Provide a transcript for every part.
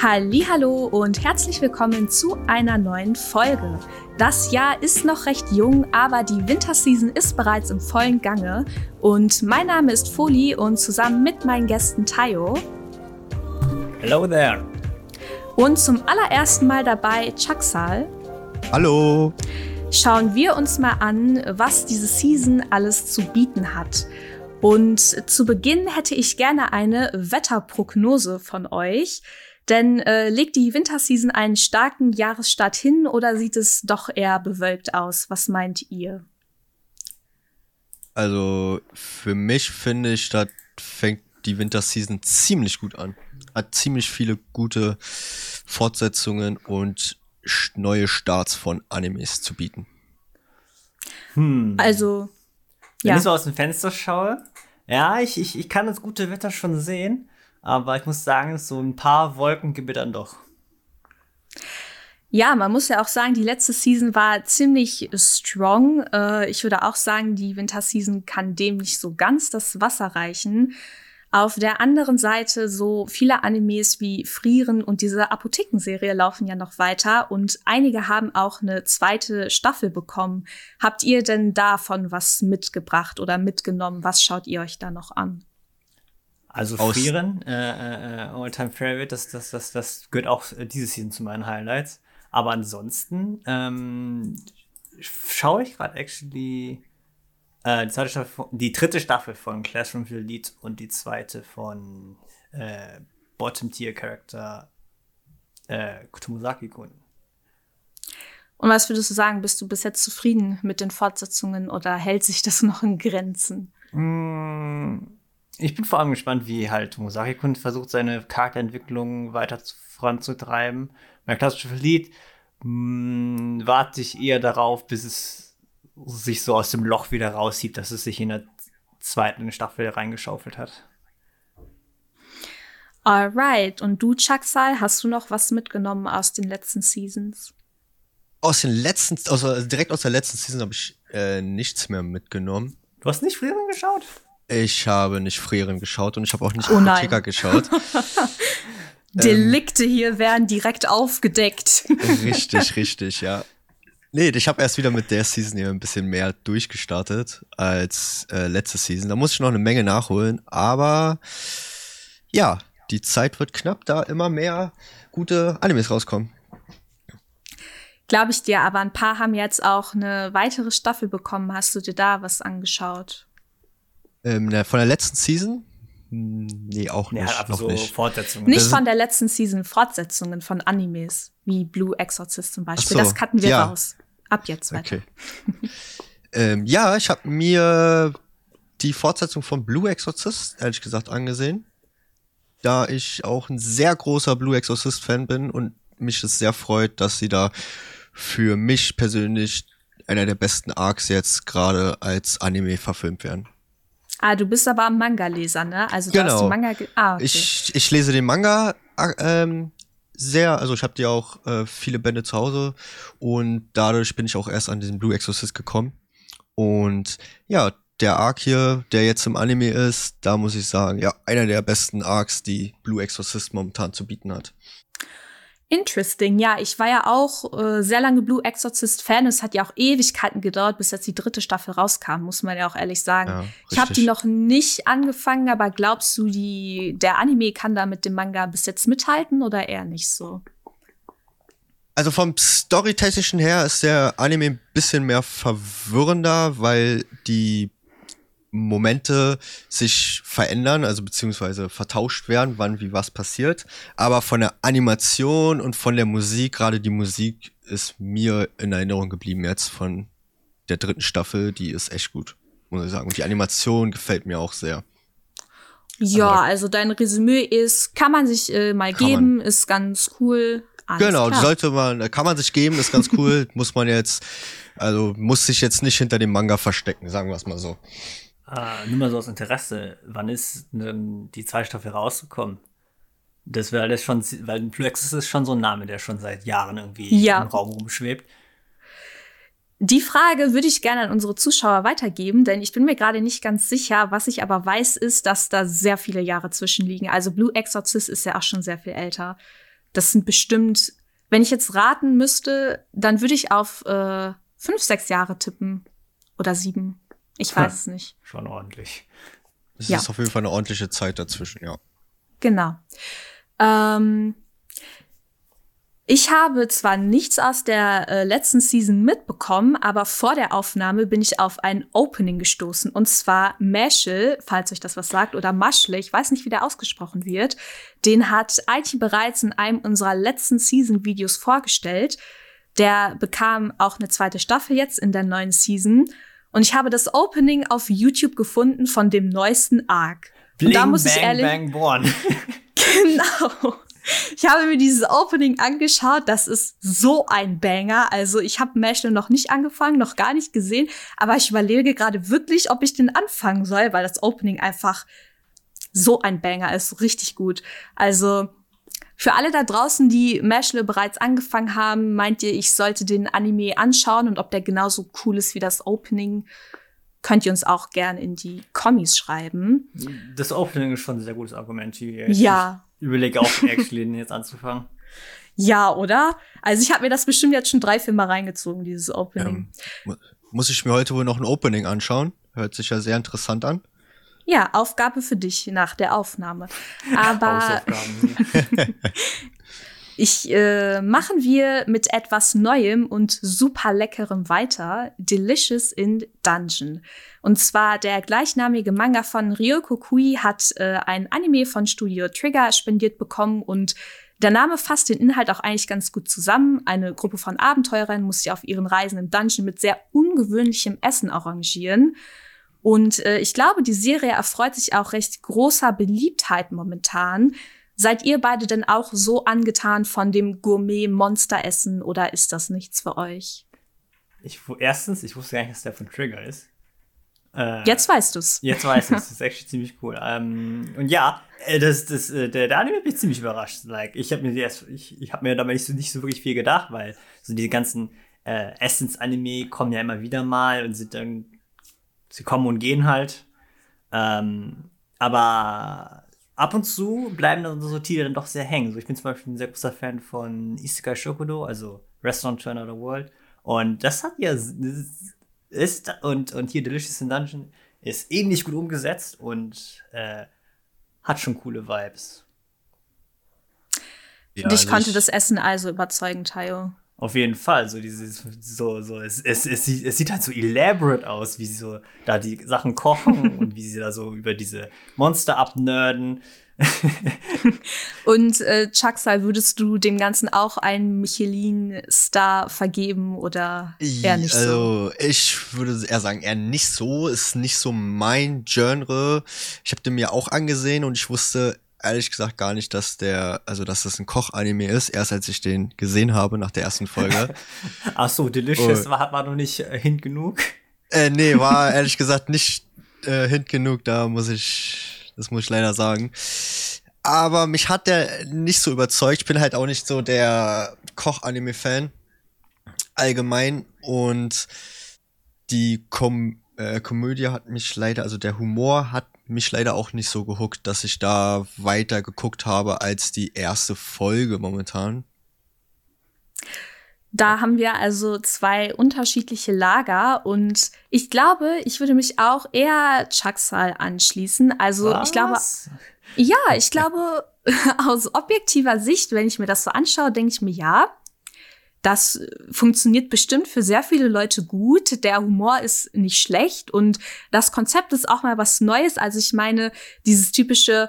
Hallo und herzlich willkommen zu einer neuen Folge. Das Jahr ist noch recht jung, aber die Winterseason ist bereits im vollen Gange und mein Name ist Foli und zusammen mit meinen Gästen Tayo. Hello there. Und zum allerersten Mal dabei Chaksal. Hallo. Schauen wir uns mal an, was diese Season alles zu bieten hat. Und zu Beginn hätte ich gerne eine Wetterprognose von euch. Denn äh, legt die Winterseason einen starken Jahresstart hin oder sieht es doch eher bewölkt aus? Was meint ihr? Also für mich finde ich, da fängt die Winterseason ziemlich gut an. Hat ziemlich viele gute Fortsetzungen und neue Starts von Animes zu bieten. Hm. Also, wenn ja. ich so aus dem Fenster schaue, ja, ich, ich, ich kann das gute Wetter schon sehen. Aber ich muss sagen, so ein paar Wolken gibt doch. Ja, man muss ja auch sagen, die letzte Season war ziemlich strong. Äh, ich würde auch sagen, die Winterseason kann dem nicht so ganz das Wasser reichen. Auf der anderen Seite, so viele Animes wie Frieren und diese Apothekenserie laufen ja noch weiter und einige haben auch eine zweite Staffel bekommen. Habt ihr denn davon was mitgebracht oder mitgenommen? Was schaut ihr euch da noch an? Also Frieren, äh, äh, äh, All-Time Favorite, das, das, das, das gehört auch äh, dieses Season zu meinen Highlights. Aber ansonsten ähm, schaue ich gerade actually äh, die, zweite Staffel, die dritte Staffel von Classroom for Elite und die zweite von äh, Bottom-Tier-Charakter äh, Tomosaki-kun. Und was würdest du sagen, bist du bis jetzt zufrieden mit den Fortsetzungen oder hält sich das noch in Grenzen? Mm ich bin vor allem gespannt, wie halt Mosaki-kun versucht, seine Charakterentwicklung weiter voranzutreiben. Mein klassisches Lied mh, hm, warte ich eher darauf, bis es sich so aus dem Loch wieder rauszieht, dass es sich in der zweiten Staffel reingeschaufelt hat. Alright. Und du, Chaksal, hast du noch was mitgenommen aus den letzten Seasons? Aus den letzten, also direkt aus der letzten Season habe ich äh, nichts mehr mitgenommen. Du hast nicht früher geschaut? Ich habe nicht Frieren geschaut und ich habe auch nicht oh Apotheker geschaut. Delikte ähm, hier werden direkt aufgedeckt. richtig, richtig, ja. Nee, ich habe erst wieder mit der Season hier ein bisschen mehr durchgestartet als äh, letzte Season. Da muss ich noch eine Menge nachholen, aber ja, die Zeit wird knapp, da immer mehr gute Animes rauskommen. Glaube ich dir, aber ein paar haben jetzt auch eine weitere Staffel bekommen. Hast du dir da was angeschaut? Ähm, von der letzten Season? Hm, nee, auch nicht. Ja, noch so nicht. Fortsetzungen. Nicht von der letzten Season, Fortsetzungen von Animes, wie Blue Exorcist zum Beispiel. So, das cutten wir ja. raus. Ab jetzt weiter. Okay. ähm, ja, ich habe mir die Fortsetzung von Blue Exorcist, ehrlich gesagt, angesehen. Da ich auch ein sehr großer Blue Exorcist-Fan bin und mich es sehr freut, dass sie da für mich persönlich einer der besten Arcs jetzt gerade als Anime verfilmt werden. Ah, du bist aber Manga-Leser, ne? Also du genau. hast den Manga. Ah, okay. ich, ich lese den Manga äh, ähm, sehr, also ich habe ja auch äh, viele Bände zu Hause und dadurch bin ich auch erst an diesen Blue Exorcist gekommen. Und ja, der Arc hier, der jetzt im Anime ist, da muss ich sagen, ja, einer der besten Arcs, die Blue Exorcist momentan zu bieten hat. Interesting, ja, ich war ja auch äh, sehr lange Blue Exorcist Fan. Es hat ja auch Ewigkeiten gedauert, bis jetzt die dritte Staffel rauskam, muss man ja auch ehrlich sagen. Ja, ich habe die noch nicht angefangen, aber glaubst du, die der Anime kann da mit dem Manga bis jetzt mithalten oder eher nicht so? Also vom Storytechnischen her ist der Anime ein bisschen mehr verwirrender, weil die Momente sich verändern, also beziehungsweise vertauscht werden, wann wie was passiert. Aber von der Animation und von der Musik, gerade die Musik ist mir in Erinnerung geblieben jetzt von der dritten Staffel, die ist echt gut, muss ich sagen. Und die Animation gefällt mir auch sehr. Ja, also, also dein Resümee ist, kann man sich äh, mal geben, man. ist ganz cool. Alles genau, klar. sollte man, kann man sich geben, ist ganz cool, muss man jetzt, also muss sich jetzt nicht hinter dem Manga verstecken, sagen wir es mal so. Ah, nur mal so aus Interesse, wann ist denn die zweite Staffel rausgekommen? Das wäre alles schon, weil Plexus ist schon so ein Name, der schon seit Jahren irgendwie ja. im Raum rumschwebt. Die Frage würde ich gerne an unsere Zuschauer weitergeben, denn ich bin mir gerade nicht ganz sicher. Was ich aber weiß, ist, dass da sehr viele Jahre zwischenliegen. Also Blue Exorcist ist ja auch schon sehr viel älter. das sind bestimmt, wenn ich jetzt raten müsste, dann würde ich auf äh, fünf, sechs Jahre tippen. Oder sieben. Ich weiß es nicht. Schon ordentlich. Es ja. ist auf jeden Fall eine ordentliche Zeit dazwischen, ja. Genau. Ähm, ich habe zwar nichts aus der äh, letzten Season mitbekommen, aber vor der Aufnahme bin ich auf ein Opening gestoßen. Und zwar Mashel, falls euch das was sagt, oder Maschle, ich weiß nicht, wie der ausgesprochen wird. Den hat IT bereits in einem unserer letzten Season-Videos vorgestellt. Der bekam auch eine zweite Staffel jetzt in der neuen Season. Und ich habe das Opening auf YouTube gefunden von dem neuesten Arc. Bling, Und da muss bang, ich ehrlich. bang, born. Genau. Ich habe mir dieses Opening angeschaut. Das ist so ein Banger. Also ich habe Mashle noch nicht angefangen, noch gar nicht gesehen. Aber ich überlege gerade wirklich, ob ich den anfangen soll, weil das Opening einfach so ein Banger ist. Richtig gut. Also für alle da draußen, die Mashle bereits angefangen haben, meint ihr, ich sollte den Anime anschauen und ob der genauso cool ist wie das Opening? könnt ihr uns auch gerne in die Kommis schreiben. Das Opening ist schon ein sehr gutes Argument. Ich ja. Ich überlege auch, actually den jetzt anzufangen. Ja, oder? Also ich habe mir das bestimmt jetzt schon drei, vier Mal reingezogen, dieses Opening. Ähm, muss ich mir heute wohl noch ein Opening anschauen? Hört sich ja sehr interessant an. Ja, Aufgabe für dich nach der Aufnahme. Aber Ich äh, machen wir mit etwas Neuem und super leckerem weiter. Delicious in Dungeon. Und zwar der gleichnamige Manga von Ryoko Kui hat äh, ein Anime von Studio Trigger spendiert bekommen und der Name fasst den Inhalt auch eigentlich ganz gut zusammen. Eine Gruppe von Abenteurern muss sich auf ihren Reisen im Dungeon mit sehr ungewöhnlichem Essen arrangieren. Und äh, ich glaube, die Serie erfreut sich auch recht großer Beliebtheit momentan. Seid ihr beide denn auch so angetan von dem Gourmet-Monsteressen oder ist das nichts für euch? Ich, erstens, ich wusste gar nicht, dass der von Trigger ist. Äh, jetzt weißt du's. Jetzt weißt du's. Das ist echt ziemlich cool. Ähm, und ja, äh, das, das, äh, der, der Anime hat mich ziemlich überrascht. Like, ich habe mir erst, ich, ich habe mir dabei nicht so, nicht so wirklich viel gedacht, weil so diese ganzen äh, Essens-Anime kommen ja immer wieder mal und sind dann, sie kommen und gehen halt. Ähm, aber ab und zu bleiben dann so Titel dann doch sehr hängen. So, ich bin zum Beispiel ein sehr großer Fan von Isekai Shokudo, also Restaurant to Another World. Und das hat ja ist und, und hier Delicious in Dungeon ist ähnlich gut umgesetzt und äh, hat schon coole Vibes. Ja, Dich also konnte das Essen also überzeugen, Tayo. Auf jeden Fall, so dieses, so, so, es, es, es, sieht, es sieht halt so elaborate aus, wie sie so da die Sachen kochen und wie sie da so über diese Monster abnörden. und äh, Chucksal, würdest du dem Ganzen auch einen Michelin-Star vergeben oder eher nicht so? Also, ich würde eher sagen, eher nicht so. Ist nicht so mein Genre. Ich habe den mir auch angesehen und ich wusste ehrlich gesagt gar nicht, dass der, also dass das ein Koch-Anime ist, erst als ich den gesehen habe nach der ersten Folge. Ach so, Delicious oh. war, war noch nicht äh, hint genug. Äh, nee, war ehrlich gesagt nicht äh, hint genug, da muss ich, das muss ich leider sagen. Aber mich hat der nicht so überzeugt. Ich bin halt auch nicht so der Koch-Anime-Fan allgemein und die Kom äh, Komödie hat mich leider, also der Humor hat mich leider auch nicht so gehuckt, dass ich da weiter geguckt habe als die erste Folge momentan. Da haben wir also zwei unterschiedliche Lager und ich glaube, ich würde mich auch eher Chucksal anschließen. Also Was? ich glaube, ja, ich glaube, aus objektiver Sicht, wenn ich mir das so anschaue, denke ich mir, ja, das funktioniert bestimmt für sehr viele Leute gut. Der Humor ist nicht schlecht und das Konzept ist auch mal was Neues. Also ich meine, dieses typische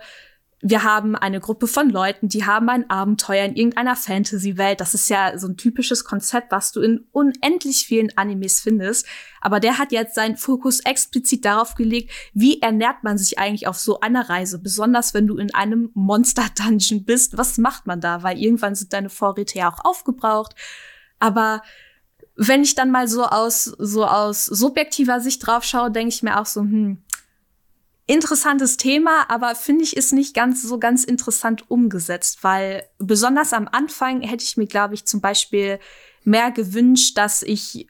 wir haben eine Gruppe von Leuten, die haben ein Abenteuer in irgendeiner Fantasy-Welt. Das ist ja so ein typisches Konzept, was du in unendlich vielen Animes findest. Aber der hat jetzt seinen Fokus explizit darauf gelegt, wie ernährt man sich eigentlich auf so einer Reise? Besonders wenn du in einem Monster-Dungeon bist. Was macht man da? Weil irgendwann sind deine Vorräte ja auch aufgebraucht. Aber wenn ich dann mal so aus, so aus subjektiver Sicht drauf schaue, denke ich mir auch so, hm, interessantes Thema, aber finde ich ist nicht ganz so ganz interessant umgesetzt, weil besonders am Anfang hätte ich mir, glaube ich, zum Beispiel mehr gewünscht, dass ich,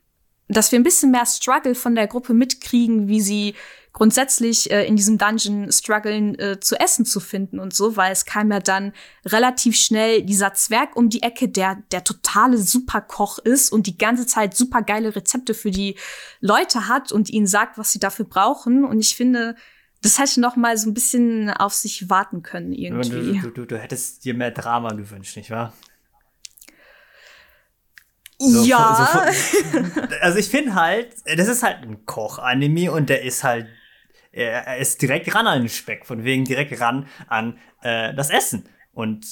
dass wir ein bisschen mehr Struggle von der Gruppe mitkriegen, wie sie grundsätzlich äh, in diesem Dungeon strugglen äh, zu essen zu finden und so, weil es kam ja dann relativ schnell dieser Zwerg um die Ecke, der der totale Superkoch ist und die ganze Zeit super geile Rezepte für die Leute hat und ihnen sagt, was sie dafür brauchen. Und ich finde, das hätte noch mal so ein bisschen auf sich warten können irgendwie. Du, du, du, du hättest dir mehr Drama gewünscht, nicht wahr? So, ja. So, also ich finde halt, das ist halt ein Koch-Anime und der ist halt, er, ist direkt ran an den Speck, von wegen direkt ran an äh, das Essen. Und,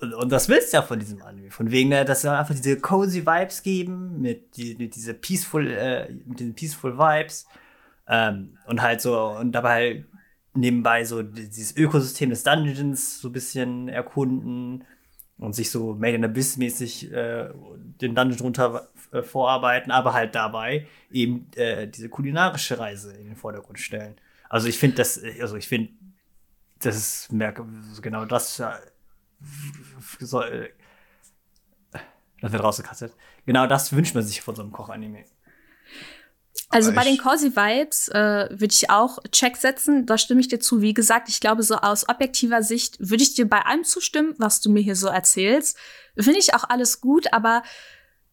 und, und, das willst du ja von diesem Anime. Von wegen, äh, dass er einfach diese cozy Vibes geben, mit, die, mit diese peaceful, äh, mit diesen peaceful Vibes. Ähm, und halt so, und dabei nebenbei so dieses Ökosystem des Dungeons so ein bisschen erkunden und sich so Made in Abyss mäßig äh, den Dungeon runter äh, vorarbeiten, aber halt dabei eben äh, diese kulinarische Reise in den Vordergrund stellen. Also ich finde das, also ich finde, das ist genau das äh, soll, äh, das wird rausgekattet. Genau das wünscht man sich von so einem Koch-Anime. Also bei den Cozy Vibes äh, würde ich auch Check setzen. Da stimme ich dir zu. Wie gesagt, ich glaube, so aus objektiver Sicht würde ich dir bei allem zustimmen, was du mir hier so erzählst. Finde ich auch alles gut, aber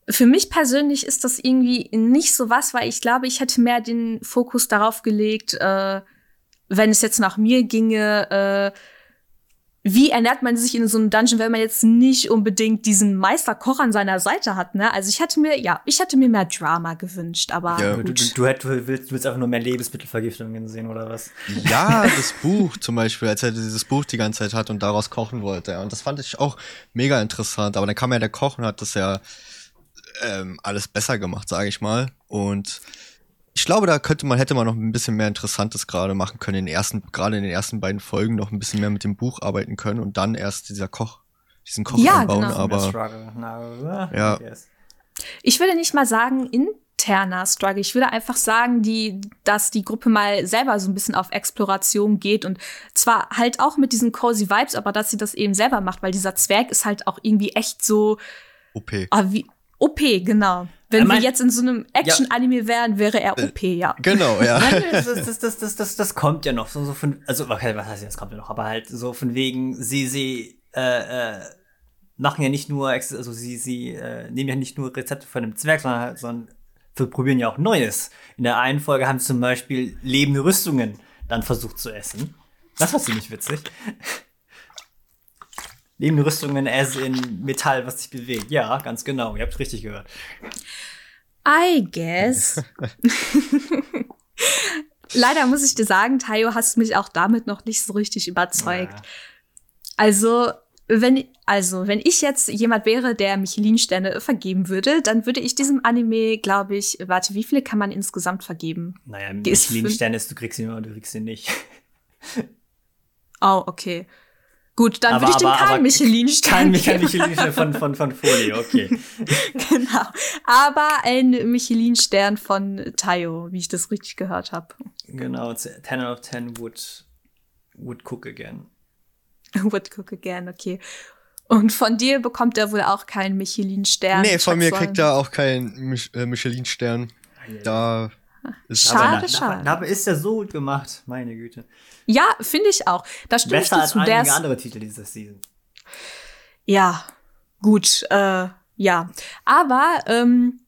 für mich persönlich ist das irgendwie nicht so was, weil ich glaube, ich hätte mehr den Fokus darauf gelegt, äh, wenn es jetzt nach mir ginge, äh, wie ernährt man sich in so einem Dungeon, wenn man jetzt nicht unbedingt diesen Meisterkoch an seiner Seite hat, ne? Also ich hätte mir, ja, ich hätte mir mehr Drama gewünscht, aber ja. Du, du, du, hätt, du, willst, du willst einfach nur mehr Lebensmittelvergiftungen sehen, oder was? Ja, das Buch zum Beispiel, als er dieses Buch die ganze Zeit hat und daraus kochen wollte. Ja. Und das fand ich auch mega interessant. Aber dann kam ja der Koch und hat das ja ähm, alles besser gemacht, sage ich mal. Und ich glaube, da könnte man, hätte man noch ein bisschen mehr Interessantes gerade machen können, in den ersten, gerade in den ersten beiden Folgen noch ein bisschen mehr mit dem Buch arbeiten können und dann erst dieser Koch, diesen Koch ja, einbauen, genau. aber. ja. Ich würde nicht mal sagen, interner Struggle. Ich würde einfach sagen, die, dass die Gruppe mal selber so ein bisschen auf Exploration geht und zwar halt auch mit diesen cozy Vibes, aber dass sie das eben selber macht, weil dieser Zwerg ist halt auch irgendwie echt so. OP. Ah, wie, OP, genau. Wenn wir jetzt in so einem Action-Anime wären, wäre er äh, OP, ja. Genau, ja. das, das, das, das, das, das kommt ja noch. So, so von, also, okay, was heißt das kommt ja noch, aber halt so von wegen, sie, sie äh, äh, machen ja nicht nur, also sie, sie äh, nehmen ja nicht nur Rezepte von einem Zwerg, sondern, halt, sondern wir probieren ja auch Neues. In der einen Folge haben sie zum Beispiel lebende Rüstungen dann versucht zu essen. Das war ziemlich witzig. Lebende Rüstungen as in Metall, was sich bewegt. Ja, ganz genau. Ihr habt richtig gehört. I guess. Leider muss ich dir sagen, Tayo, hast mich auch damit noch nicht so richtig überzeugt. Ja. Also, wenn, also, wenn ich jetzt jemand wäre, der Michelin-Sterne vergeben würde, dann würde ich diesem Anime, glaube ich, warte, wie viele kann man insgesamt vergeben? Naja, Michelin-Sterne ist, du kriegst ihn oder du kriegst ihn nicht. Oh, okay. Gut, dann würde ich dem keinen Michelin-Stern Kein Michelin-Stern von, von, von Folie, okay. genau. Aber ein Michelin-Stern von Tayo, wie ich das richtig gehört habe. Genau, 10 out of 10 would, would cook again. would cook again, okay. Und von dir bekommt er wohl auch keinen Michelin-Stern. Nee, von mir kriegt er auch keinen äh, Michelin-Stern. Da ist schade, aber, schade. Aber ist ja so gut gemacht, meine Güte. Ja, finde ich auch. Da stimme Besser ich als einige andere Titel dieser Season. Ja, gut, äh, ja. Aber ähm,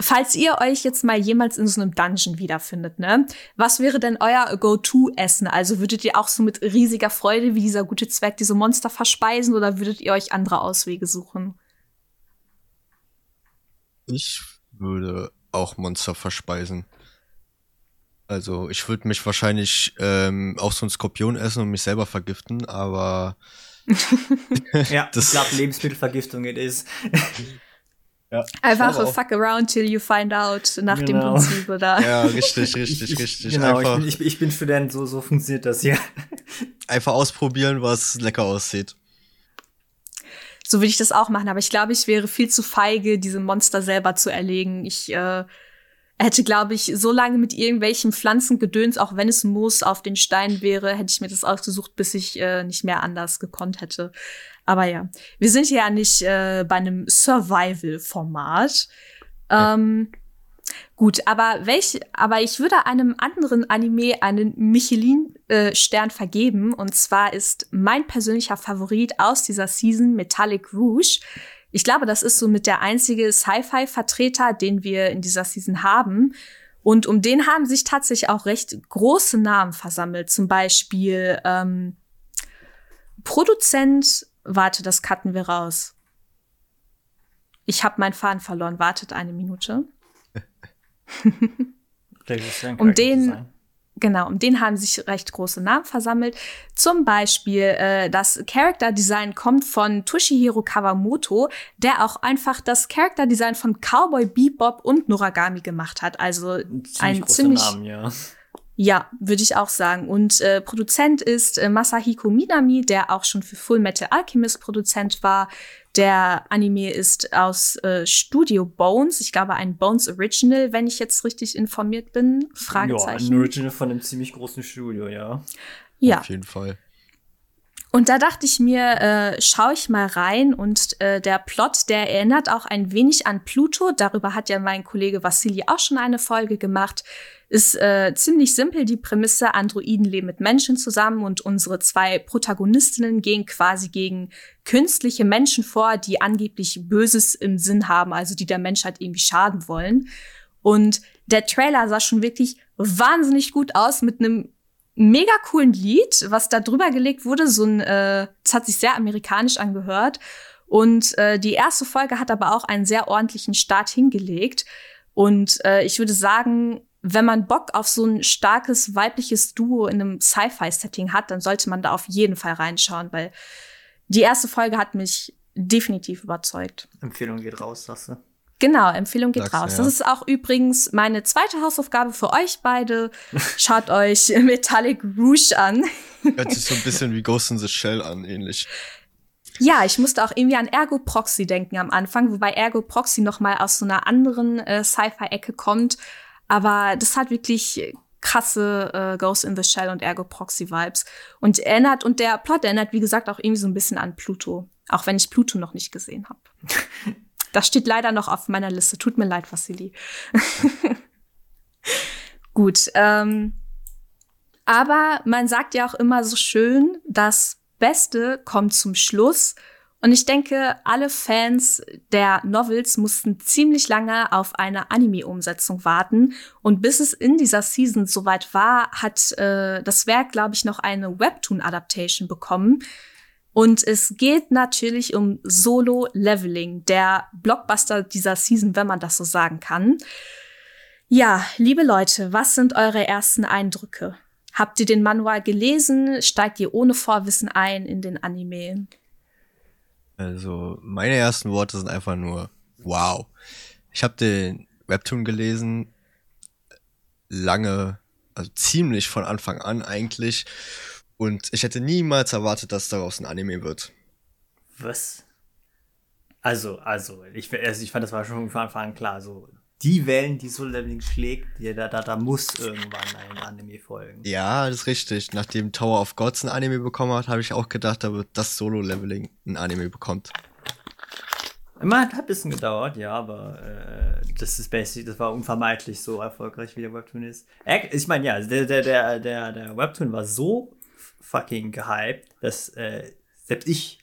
falls ihr euch jetzt mal jemals in so einem Dungeon wiederfindet, ne, was wäre denn euer Go-To-Essen? Also würdet ihr auch so mit riesiger Freude wie dieser gute Zweck diese Monster verspeisen oder würdet ihr euch andere Auswege suchen? Ich würde auch Monster verspeisen. Also ich würde mich wahrscheinlich ähm, auch so einen Skorpion essen und mich selber vergiften, aber ja, das ich glaube Lebensmittelvergiftung it is. ja, Einfach fuck around till you find out nach genau. dem Prinzip, oder? Ja, richtig, richtig, ich, richtig. Genau, Einfach, ich, bin, ich, ich bin Student, so, so funktioniert das hier. Einfach ausprobieren, was lecker aussieht. So würde ich das auch machen, aber ich glaube, ich wäre viel zu feige, diese Monster selber zu erlegen. Ich äh, hätte, glaube ich, so lange mit irgendwelchen Pflanzengedöns, auch wenn es Moos auf den Steinen wäre, hätte ich mir das ausgesucht, bis ich äh, nicht mehr anders gekonnt hätte. Aber ja, wir sind ja nicht äh, bei einem Survival-Format. Ähm, Gut, aber welch, aber ich würde einem anderen Anime einen Michelin-Stern äh, vergeben. Und zwar ist mein persönlicher Favorit aus dieser Season Metallic Rouge. Ich glaube, das ist so mit der einzige Sci-Fi-Vertreter, den wir in dieser Season haben. Und um den haben sich tatsächlich auch recht große Namen versammelt. Zum Beispiel ähm, Produzent, warte, das cutten wir raus. Ich habe meinen Faden verloren. Wartet eine Minute. um den, genau, um den haben sich recht große Namen versammelt. Zum Beispiel äh, das Character Design kommt von Toshihiro Kawamoto, der auch einfach das Character Design von Cowboy Bebop und Noragami gemacht hat. Also ziemlich ein ziemlich Namen, ja. Ja, würde ich auch sagen. Und äh, Produzent ist äh, Masahiko Minami, der auch schon für Full Metal Alchemist Produzent war. Der Anime ist aus äh, Studio Bones. Ich glaube, ein Bones Original, wenn ich jetzt richtig informiert bin. Fragezeichen. Ja, ein Original von einem ziemlich großen Studio, ja. Ja. Auf jeden Fall. Und da dachte ich mir, äh, schaue ich mal rein und äh, der Plot, der erinnert auch ein wenig an Pluto. Darüber hat ja mein Kollege Vassili auch schon eine Folge gemacht. Ist äh, ziemlich simpel die Prämisse, Androiden leben mit Menschen zusammen und unsere zwei Protagonistinnen gehen quasi gegen künstliche Menschen vor, die angeblich Böses im Sinn haben, also die der Menschheit irgendwie schaden wollen. Und der Trailer sah schon wirklich wahnsinnig gut aus mit einem mega coolen Lied, was da drüber gelegt wurde. So ein, äh, das hat sich sehr amerikanisch angehört. Und äh, die erste Folge hat aber auch einen sehr ordentlichen Start hingelegt. Und äh, ich würde sagen, wenn man Bock auf so ein starkes weibliches Duo in einem Sci-Fi-Setting hat, dann sollte man da auf jeden Fall reinschauen, weil die erste Folge hat mich definitiv überzeugt. Empfehlung geht raus, sagst du? Genau, Empfehlung geht Sag's, raus. Ja. Das ist auch übrigens meine zweite Hausaufgabe für euch beide. Schaut euch Metallic Rouge an. Hört sich so ein bisschen wie Ghost in the Shell an, ähnlich. Ja, ich musste auch irgendwie an Ergo Proxy denken am Anfang, wobei Ergo Proxy noch mal aus so einer anderen äh, Sci-Fi-Ecke kommt. Aber das hat wirklich krasse äh, Ghost in the Shell und Ergo Proxy Vibes und erinnert und der Plot erinnert wie gesagt auch irgendwie so ein bisschen an Pluto, auch wenn ich Pluto noch nicht gesehen habe. Das steht leider noch auf meiner Liste. Tut mir leid, Vassili. Gut. Ähm, aber man sagt ja auch immer so schön, das Beste kommt zum Schluss. Und ich denke, alle Fans der Novels mussten ziemlich lange auf eine Anime-Umsetzung warten. Und bis es in dieser Season soweit war, hat äh, das Werk, glaube ich, noch eine Webtoon-Adaptation bekommen. Und es geht natürlich um Solo-Leveling, der Blockbuster dieser Season, wenn man das so sagen kann. Ja, liebe Leute, was sind eure ersten Eindrücke? Habt ihr den Manual gelesen? Steigt ihr ohne Vorwissen ein in den Anime? Also, meine ersten Worte sind einfach nur wow. Ich habe den Webtoon gelesen, lange, also ziemlich von Anfang an eigentlich. Und ich hätte niemals erwartet, dass daraus ein Anime wird. Was? Also, also, ich, also ich fand, das war schon von Anfang an klar. So, die Wellen, die Solo Leveling schlägt, die, da, da, da muss irgendwann ein Anime folgen. Ja, das ist richtig. Nachdem Tower of Gods ein Anime bekommen hat, habe ich auch gedacht, da wird das Solo Leveling ein Anime bekommt. Immer hat ein bisschen gedauert, ja, aber äh, das ist basic, das war unvermeidlich so erfolgreich, wie der Webtoon ist. Ich meine, ja, der, der, der, der, der Webtoon war so fucking gehypt, dass äh, selbst ich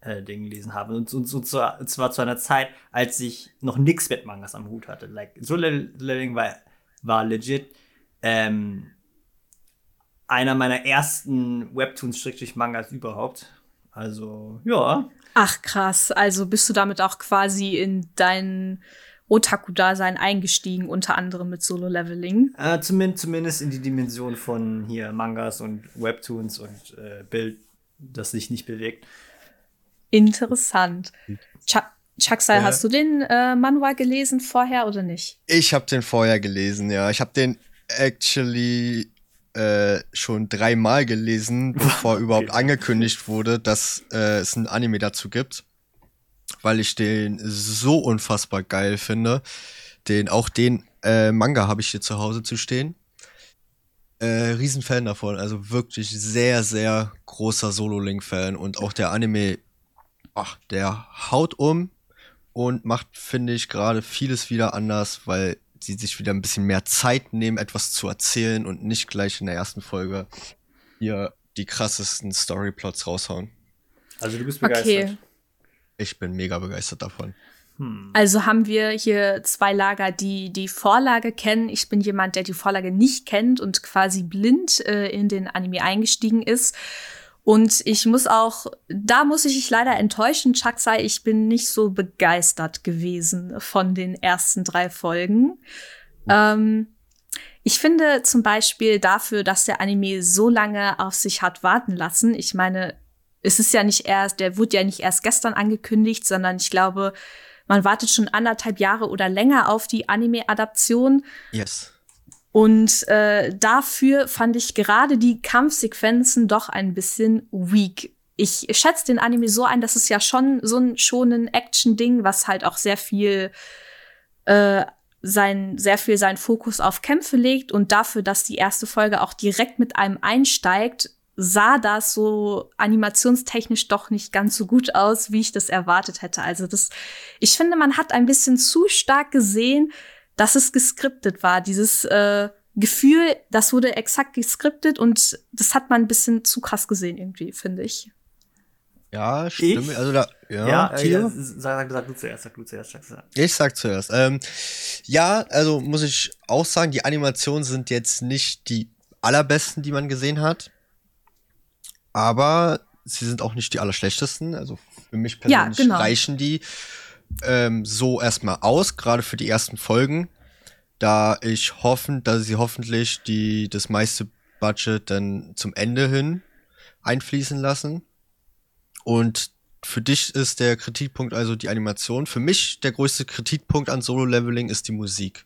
äh, den gelesen habe. Und, und, und, zwar, und, zwar, zu einer Zeit, als ich noch nix mit Mangas am Hut hatte. Like, so Living war, war legit ähm, einer meiner ersten Webtoons-Mangas überhaupt. Also, ja. Ach krass, also bist du damit auch quasi in deinen Otaku-Dasein eingestiegen, unter anderem mit Solo-Leveling. Äh, zumindest, zumindest in die Dimension von hier Mangas und Webtoons und äh, Bild, das sich nicht bewegt. Interessant. Chuck, Chucksai, ja. hast du den äh, Manual gelesen vorher oder nicht? Ich habe den vorher gelesen, ja. Ich habe den actually äh, schon dreimal gelesen, bevor überhaupt angekündigt wurde, dass äh, es ein Anime dazu gibt weil ich den so unfassbar geil finde. Den, auch den äh, Manga habe ich hier zu Hause zu stehen. Äh, Riesenfan davon, also wirklich sehr, sehr großer Solo-Link-Fan und auch der Anime, ach, der haut um und macht, finde ich, gerade vieles wieder anders, weil die sich wieder ein bisschen mehr Zeit nehmen, etwas zu erzählen und nicht gleich in der ersten Folge hier die krassesten Storyplots raushauen. Also du bist begeistert. Okay. Ich bin mega begeistert davon. Hm. Also haben wir hier zwei Lager, die die Vorlage kennen. Ich bin jemand, der die Vorlage nicht kennt und quasi blind äh, in den Anime eingestiegen ist. Und ich muss auch, da muss ich dich leider enttäuschen, Chuck sei, ich bin nicht so begeistert gewesen von den ersten drei Folgen. Ähm, ich finde zum Beispiel dafür, dass der Anime so lange auf sich hat warten lassen. Ich meine, es ist ja nicht erst, der wurde ja nicht erst gestern angekündigt, sondern ich glaube, man wartet schon anderthalb Jahre oder länger auf die Anime-Adaption. Yes. Und äh, dafür fand ich gerade die Kampfsequenzen doch ein bisschen weak. Ich schätze den Anime so ein, dass es ja schon so ein schonen Action-Ding, was halt auch sehr viel äh, sein, sehr viel seinen Fokus auf Kämpfe legt und dafür, dass die erste Folge auch direkt mit einem einsteigt, sah das so animationstechnisch doch nicht ganz so gut aus, wie ich das erwartet hätte. Also das, ich finde, man hat ein bisschen zu stark gesehen, dass es geskriptet war. Dieses äh, Gefühl, das wurde exakt geskriptet und das hat man ein bisschen zu krass gesehen irgendwie, finde ich. Ja, stimmt. Ich? Also da, ja, ja, äh, ja sag, sag, du zuerst, sag du zuerst. Sag, sag. Ich sag zuerst. Ähm, ja, also muss ich auch sagen, die Animationen sind jetzt nicht die allerbesten, die man gesehen hat. Aber sie sind auch nicht die allerschlechtesten. Also für mich persönlich ja, genau. reichen die ähm, so erstmal aus, gerade für die ersten Folgen, da ich hoffen, dass sie hoffentlich die das meiste Budget dann zum Ende hin einfließen lassen. Und für dich ist der Kritikpunkt also die Animation. Für mich der größte Kritikpunkt an Solo-Leveling ist die Musik.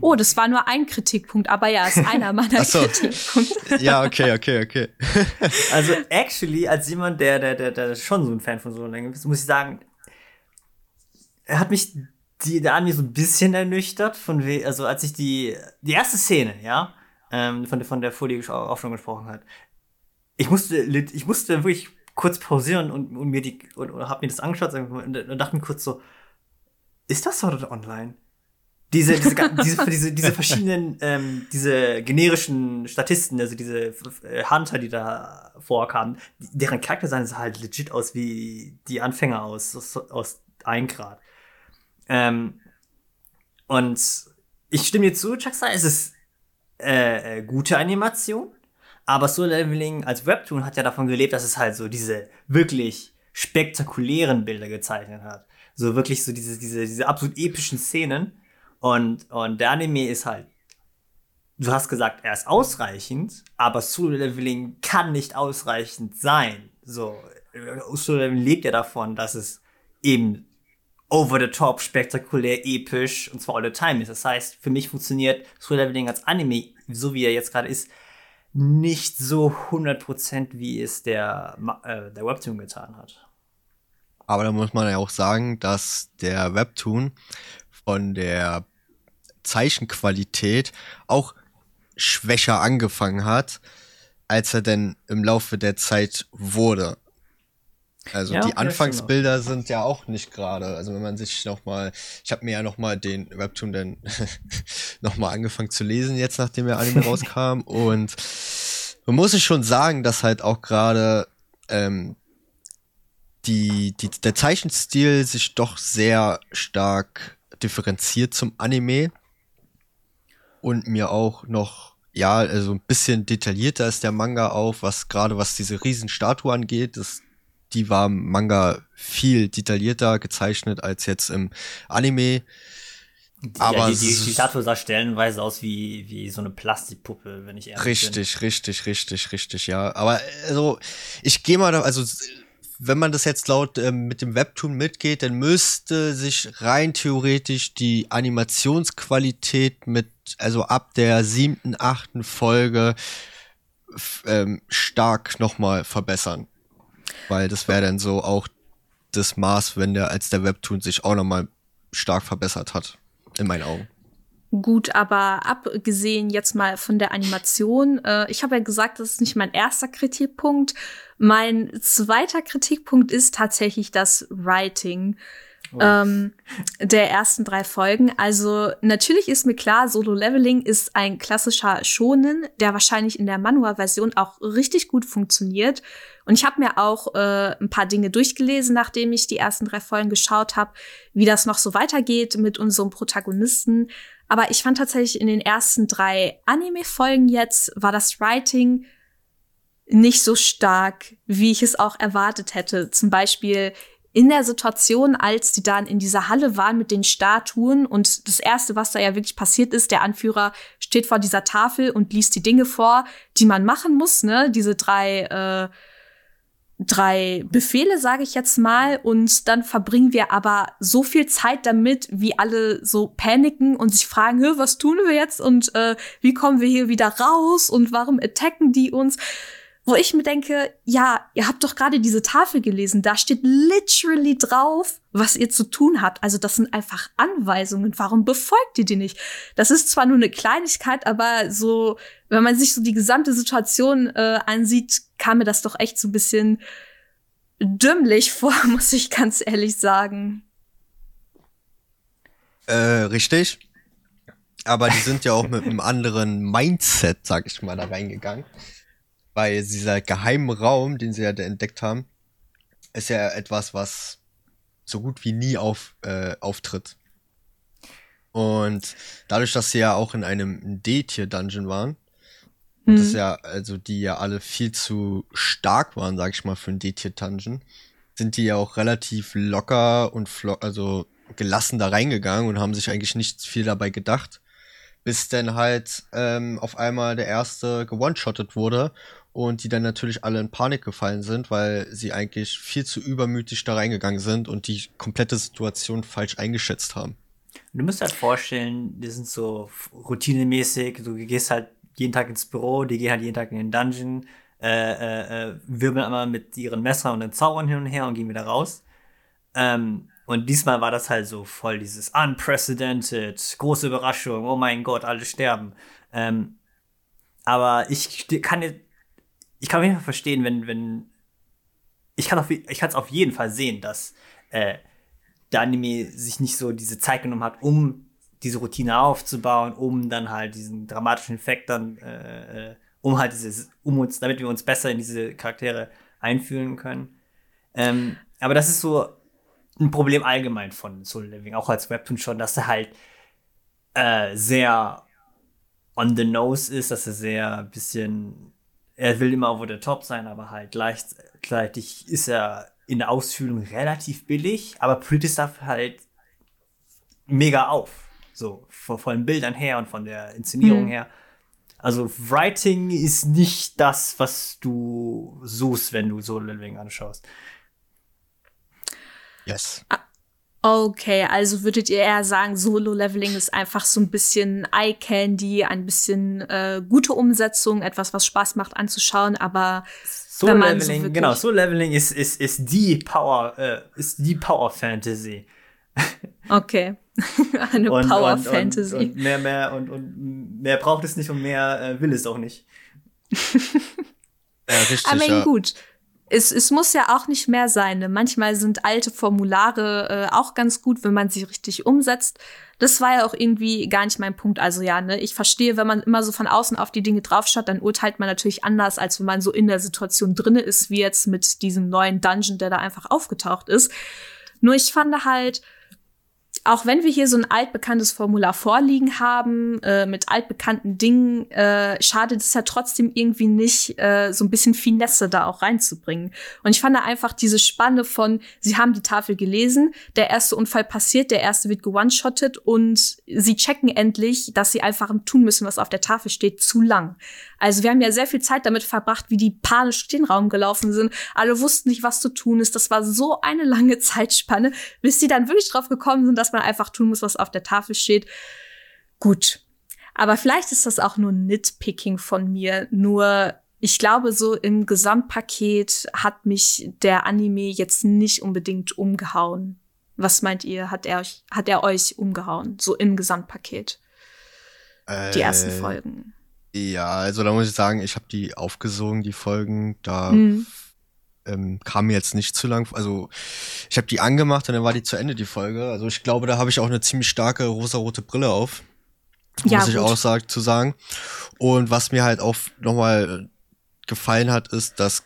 Oh, das war nur ein Kritikpunkt, aber ja, ist einer meiner so. Kritikpunkte. Ja, okay, okay, okay. also actually, als jemand, der, der, der, der schon so ein Fan von Solo-Leveling ist, muss ich sagen, er hat mich die, der Anime so ein bisschen ernüchtert, von we also als ich die, die erste Szene, ja, ähm, von, von der Folie auch schon gesprochen hat. Ich musste, ich musste wirklich kurz pausieren und, und mir die, und, und hab mir das angeschaut und, und dachte mir kurz so, ist das Sword Art Online? Diese, diese, diese, diese, verschiedenen, ähm, diese generischen Statisten, also diese äh, Hunter, die da vorkamen, deren Charakter sahen halt legit aus wie die Anfänger aus, aus, aus Eingrad. Ähm, und ich stimme dir zu, Chuckster, es ist äh, äh, gute Animation, aber Soul Leveling als Webtoon hat ja davon gelebt, dass es halt so diese wirklich spektakulären Bilder gezeichnet hat. So wirklich so diese, diese, diese absolut epischen Szenen. Und, und der Anime ist halt, du hast gesagt, er ist ausreichend, aber Solo Leveling kann nicht ausreichend sein. So, Solo Leveling lebt ja davon, dass es eben over the top, spektakulär, episch und zwar all the time ist. Das heißt, für mich funktioniert Soul Leveling als Anime, so wie er jetzt gerade ist, nicht so 100% wie es der, äh, der Webtoon getan hat. Aber da muss man ja auch sagen, dass der Webtoon von der Zeichenqualität auch schwächer angefangen hat, als er denn im Laufe der Zeit wurde. Also ja, die Anfangsbilder sind ja auch nicht gerade. Also wenn man sich noch mal, ich habe mir ja noch mal den Webtoon dann noch mal angefangen zu lesen jetzt, nachdem der Anime rauskam und man muss sich schon sagen, dass halt auch gerade ähm, die, die, der Zeichenstil sich doch sehr stark differenziert zum Anime und mir auch noch ja, also ein bisschen detaillierter ist der Manga auch, was gerade was diese Riesenstatue angeht. Das die war im Manga viel detaillierter gezeichnet als jetzt im Anime. Aber ja, die, die, die Statue sah stellenweise aus wie, wie so eine Plastikpuppe, wenn ich ehrlich richtig, bin. Richtig, richtig, richtig, richtig, ja. Aber also, ich gehe mal da, also wenn man das jetzt laut ähm, mit dem Webtoon mitgeht, dann müsste sich rein theoretisch die Animationsqualität mit, also ab der siebten, achten Folge ähm, stark nochmal verbessern. Weil das wäre dann so auch das Maß, wenn der als der Webtoon sich auch nochmal stark verbessert hat. In meinen Augen. Gut, aber abgesehen jetzt mal von der Animation, äh, ich habe ja gesagt, das ist nicht mein erster Kritikpunkt. Mein zweiter Kritikpunkt ist tatsächlich das Writing. ähm, der ersten drei Folgen. Also natürlich ist mir klar, Solo Leveling ist ein klassischer Shonen, der wahrscheinlich in der Manhwa-Version auch richtig gut funktioniert. Und ich habe mir auch äh, ein paar Dinge durchgelesen, nachdem ich die ersten drei Folgen geschaut habe, wie das noch so weitergeht mit unserem Protagonisten. Aber ich fand tatsächlich in den ersten drei Anime-Folgen jetzt war das Writing nicht so stark, wie ich es auch erwartet hätte. Zum Beispiel in der Situation, als die dann in dieser Halle waren mit den Statuen und das erste, was da ja wirklich passiert ist, der Anführer steht vor dieser Tafel und liest die Dinge vor, die man machen muss, ne? Diese drei äh, drei Befehle, sage ich jetzt mal, und dann verbringen wir aber so viel Zeit damit, wie alle so paniken und sich fragen, was tun wir jetzt und äh, wie kommen wir hier wieder raus und warum attacken die uns? Wo ich mir denke, ja, ihr habt doch gerade diese Tafel gelesen, da steht literally drauf, was ihr zu tun habt. Also das sind einfach Anweisungen. Warum befolgt ihr die nicht? Das ist zwar nur eine Kleinigkeit, aber so, wenn man sich so die gesamte Situation äh, ansieht, kam mir das doch echt so ein bisschen dümmlich vor, muss ich ganz ehrlich sagen. Äh, richtig. Aber die sind ja auch mit einem anderen Mindset, sag ich mal, da reingegangen weil dieser geheime Raum, den sie ja entdeckt haben, ist ja etwas, was so gut wie nie auf, äh, auftritt. Und dadurch, dass sie ja auch in einem D-Tier-Dungeon waren, mhm. das ja, also die ja alle viel zu stark waren, sag ich mal, für ein D-Tier-Dungeon, sind die ja auch relativ locker und also gelassen da reingegangen und haben sich eigentlich nicht viel dabei gedacht, bis dann halt ähm, auf einmal der erste gewone-shottet wurde und die dann natürlich alle in Panik gefallen sind, weil sie eigentlich viel zu übermütig da reingegangen sind und die komplette Situation falsch eingeschätzt haben. Du musst halt vorstellen, die sind so routinemäßig, du gehst halt jeden Tag ins Büro, die gehen halt jeden Tag in den Dungeon, äh, äh, äh, wirbeln einmal mit ihren Messern und den Zaubern hin und her und gehen wieder raus. Ähm, und diesmal war das halt so voll dieses unprecedented, große Überraschung, oh mein Gott, alle sterben. Ähm, aber ich kann jetzt ich kann mich verstehen, wenn, wenn ich kann es auf jeden Fall sehen, dass äh, der Anime sich nicht so diese Zeit genommen hat, um diese Routine aufzubauen, um dann halt diesen dramatischen Effekt dann, äh, äh um halt dieses, um uns, damit wir uns besser in diese Charaktere einfühlen können. Ähm, aber das ist so ein Problem allgemein von Soul Living, auch als Webtoon schon, dass er halt äh, sehr on the nose ist, dass er sehr ein bisschen er will immer over the top sein, aber halt gleichzeitig ist er in der Ausführung relativ billig, aber Pretty Stuff halt mega auf. So, von, von den Bildern her und von der Inszenierung mhm. her. Also, Writing ist nicht das, was du suchst, wenn du Solo Living anschaust. Yes. Ah, Okay, also würdet ihr eher sagen, Solo-Leveling ist einfach so ein bisschen Eye-Candy, ein bisschen äh, gute Umsetzung, etwas, was Spaß macht anzuschauen, aber Solo-Leveling, so genau, Solo-Leveling ist, ist, ist die Power, äh, ist die Power-Fantasy. Okay. Eine Power-Fantasy. Und, und, und, mehr, mehr, und, und mehr braucht es nicht und mehr äh, will es auch nicht. ja, richtig, aber ja. gut es, es muss ja auch nicht mehr sein. Ne? Manchmal sind alte Formulare äh, auch ganz gut, wenn man sie richtig umsetzt. Das war ja auch irgendwie gar nicht mein Punkt. Also ja, ne, ich verstehe, wenn man immer so von außen auf die Dinge draufschaut, dann urteilt man natürlich anders, als wenn man so in der Situation drinne ist, wie jetzt mit diesem neuen Dungeon, der da einfach aufgetaucht ist. Nur ich fand halt, auch wenn wir hier so ein altbekanntes Formular vorliegen haben, äh, mit altbekannten Dingen, äh, schadet es ja trotzdem irgendwie nicht, äh, so ein bisschen Finesse da auch reinzubringen. Und ich fand da einfach diese Spanne von, sie haben die Tafel gelesen, der erste Unfall passiert, der erste wird gewone-shottet und sie checken endlich, dass sie einfach tun müssen, was auf der Tafel steht, zu lang. Also wir haben ja sehr viel Zeit damit verbracht, wie die panisch den Raum gelaufen sind. Alle wussten nicht, was zu tun ist. Das war so eine lange Zeitspanne, bis sie dann wirklich drauf gekommen sind, dass man einfach tun muss, was auf der Tafel steht. Gut. Aber vielleicht ist das auch nur Nitpicking von mir. Nur ich glaube, so im Gesamtpaket hat mich der Anime jetzt nicht unbedingt umgehauen. Was meint ihr? Hat er euch, hat er euch umgehauen? So im Gesamtpaket? Äh, die ersten äh, Folgen. Ja, also da muss ich sagen, ich habe die aufgesogen, die Folgen. Da mhm. Ähm, kam mir jetzt nicht zu lang. Also ich habe die angemacht und dann war die zu Ende, die Folge. Also ich glaube, da habe ich auch eine ziemlich starke rosarote Brille auf. Ja, muss ich auch sag, zu sagen. Und was mir halt auch nochmal gefallen hat, ist, dass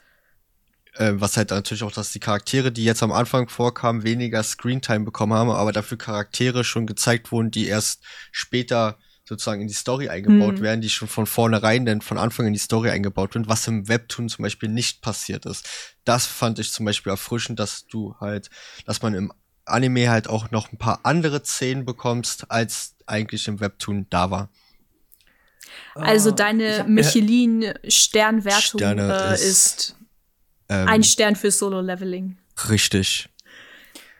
äh, was halt natürlich auch, dass die Charaktere, die jetzt am Anfang vorkamen, weniger Screentime bekommen haben, aber dafür Charaktere schon gezeigt wurden, die erst später sozusagen in die Story eingebaut hm. werden, die schon von vornherein denn von Anfang in die Story eingebaut werden, was im Webtoon zum Beispiel nicht passiert ist. Das fand ich zum Beispiel erfrischend, dass du halt, dass man im Anime halt auch noch ein paar andere Szenen bekommst, als eigentlich im Webtoon da war. Also ah, deine Michelin-Sternwertung äh, ist, ist ähm, ein Stern für Solo-Leveling. Richtig.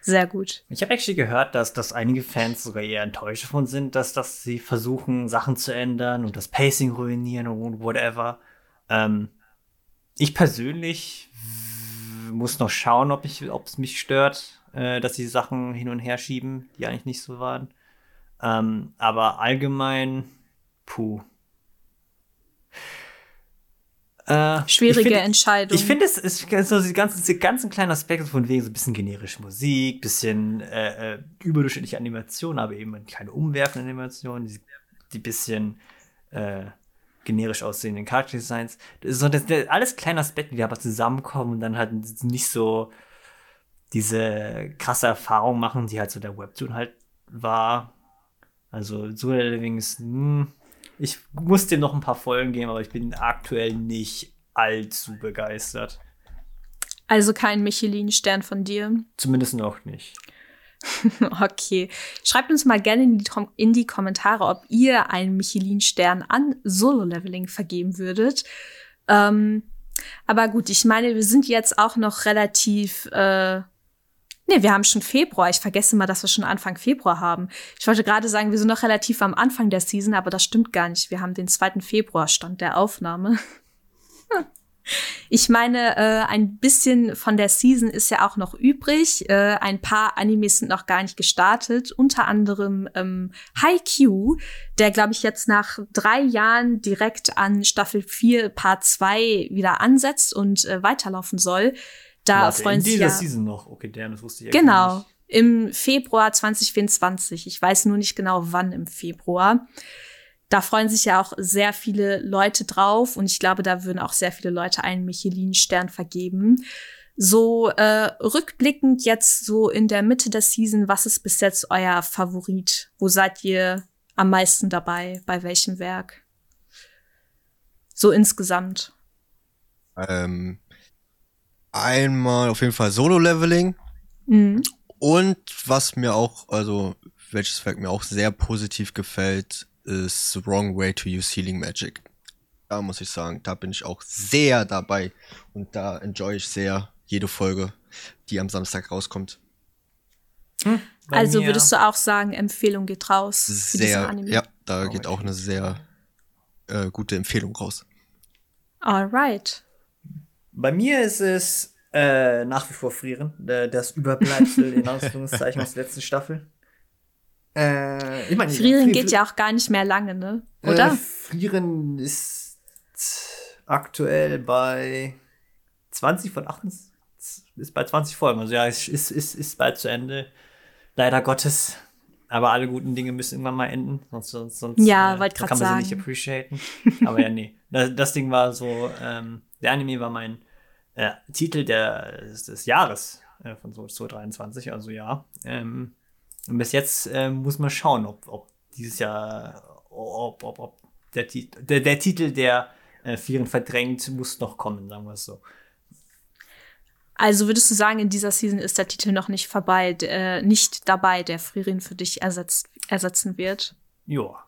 Sehr gut. Ich habe actually gehört, dass, dass einige Fans sogar eher enttäuscht davon sind, dass, dass sie versuchen, Sachen zu ändern und das Pacing ruinieren und whatever. Ähm, ich persönlich muss noch schauen, ob es mich stört, äh, dass sie Sachen hin und her schieben, die eigentlich nicht so waren. Ähm, aber allgemein, puh. Äh, Schwierige ich find, Entscheidung. Ich finde, es ist so die ganzen, die ganzen kleinen Aspekte von wegen so ein bisschen generische Musik, bisschen äh, äh, überdurchschnittliche Animation, aber eben keine umwerfende Animation, die, die bisschen äh, generisch aussehenden Character Designs. Das ist so, das, das, alles kleine Aspekte, die aber zusammenkommen und dann halt nicht so diese krasse Erfahrung machen, die halt so der Webtoon halt war. Also so allerdings, hm, ich muss dem noch ein paar Folgen geben, aber ich bin aktuell nicht allzu begeistert. Also kein Michelin-Stern von dir? Zumindest noch nicht. okay. Schreibt uns mal gerne in die, in die Kommentare, ob ihr einen Michelin-Stern an Solo-Leveling vergeben würdet. Ähm, aber gut, ich meine, wir sind jetzt auch noch relativ äh, Nee, wir haben schon Februar. Ich vergesse mal, dass wir schon Anfang Februar haben. Ich wollte gerade sagen, wir sind noch relativ am Anfang der Season, aber das stimmt gar nicht. Wir haben den 2. Februar Stand der Aufnahme. Ich meine, äh, ein bisschen von der Season ist ja auch noch übrig. Äh, ein paar Animes sind noch gar nicht gestartet. Unter anderem ähm, Haikyuu, der, glaube ich, jetzt nach drei Jahren direkt an Staffel 4, Part 2 wieder ansetzt und äh, weiterlaufen soll. Da Warte, freuen sich ja. Season noch. Okay, der, das wusste ich Genau. Nicht. Im Februar 2024. Ich weiß nur nicht genau, wann im Februar. Da freuen sich ja auch sehr viele Leute drauf und ich glaube, da würden auch sehr viele Leute einen Michelin-Stern vergeben. So äh, rückblickend jetzt so in der Mitte der Season, was ist bis jetzt euer Favorit? Wo seid ihr am meisten dabei? Bei welchem Werk? So insgesamt. Ähm, einmal auf jeden Fall Solo-Leveling. Mhm. Und was mir auch, also welches Werk mir auch sehr positiv gefällt, ist The Wrong Way to Use Healing Magic. Da muss ich sagen, da bin ich auch sehr dabei und da enjoy ich sehr jede Folge, die am Samstag rauskommt. Hm, also würdest du auch sagen, Empfehlung geht raus? Sehr, ja, da geht auch eine sehr äh, gute Empfehlung raus. Alright. Bei mir ist es äh, nach wie vor Frieren, das Überbleibsel in Anführungszeichen aus der letzten Staffel. Äh, ich meine, Frieren Frier, geht ja auch gar nicht mehr lange, ne? Oder? Äh, Frieren ist aktuell bei 20 von 28, ist bei 20 Folgen. Also ja, ist, ist, ist, ist bald zu Ende. Leider Gottes. Aber alle guten Dinge müssen irgendwann mal enden, sonst, sonst, sonst ja, äh, kann man sagen. sie nicht appreciaten. Aber ja, nee. Das, das Ding war so, ähm, der Anime war mein äh, Titel der, des Jahres äh, von so 2023, also ja. Ähm, und bis jetzt äh, muss man schauen, ob, ob dieses Jahr, ob, ob, ob der, der, der Titel, der äh, Vieren verdrängt, muss noch kommen, sagen wir es so. Also würdest du sagen, in dieser Season ist der Titel noch nicht vorbei, äh, nicht dabei, der Fririn für dich ersetzt, ersetzen wird? Ja,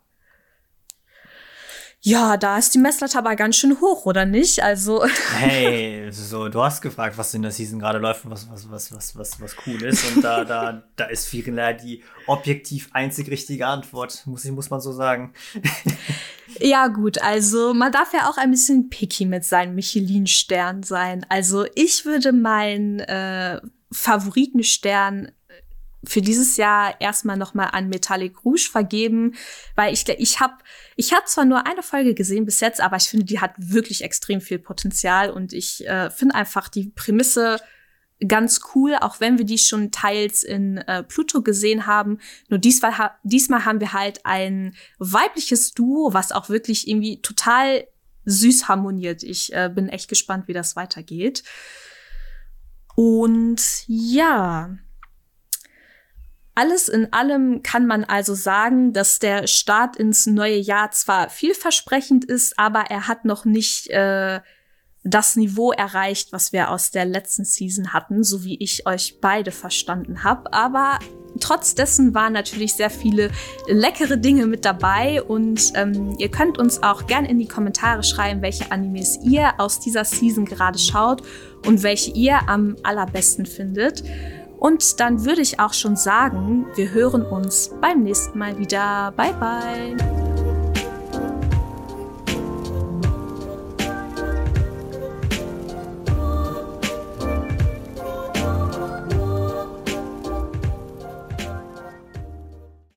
ja, da ist die Messlatte aber ganz schön hoch, oder nicht? Also. Hey, so, du hast gefragt, was in der Season gerade läuft und was, was, was, was, was, was cool ist. Und da, da, da ist Firela die objektiv einzig richtige Antwort, muss, ich, muss man so sagen. Ja, gut, also man darf ja auch ein bisschen picky mit seinem Michelin-Stern sein. Also ich würde meinen äh, Favoritenstern für dieses Jahr erstmal nochmal an Metallic Rouge vergeben, weil ich ich habe ich hab zwar nur eine Folge gesehen bis jetzt, aber ich finde, die hat wirklich extrem viel Potenzial und ich äh, finde einfach die Prämisse ganz cool, auch wenn wir die schon teils in äh, Pluto gesehen haben. Nur diesmal, ha diesmal haben wir halt ein weibliches Duo, was auch wirklich irgendwie total süß harmoniert. Ich äh, bin echt gespannt, wie das weitergeht. Und ja, alles in allem kann man also sagen, dass der Start ins neue Jahr zwar vielversprechend ist, aber er hat noch nicht äh, das Niveau erreicht, was wir aus der letzten Season hatten, so wie ich euch beide verstanden habe. Aber trotz dessen waren natürlich sehr viele leckere Dinge mit dabei und ähm, ihr könnt uns auch gern in die Kommentare schreiben, welche Animes ihr aus dieser Season gerade schaut und welche ihr am allerbesten findet. Und dann würde ich auch schon sagen, wir hören uns beim nächsten Mal wieder. Bye bye.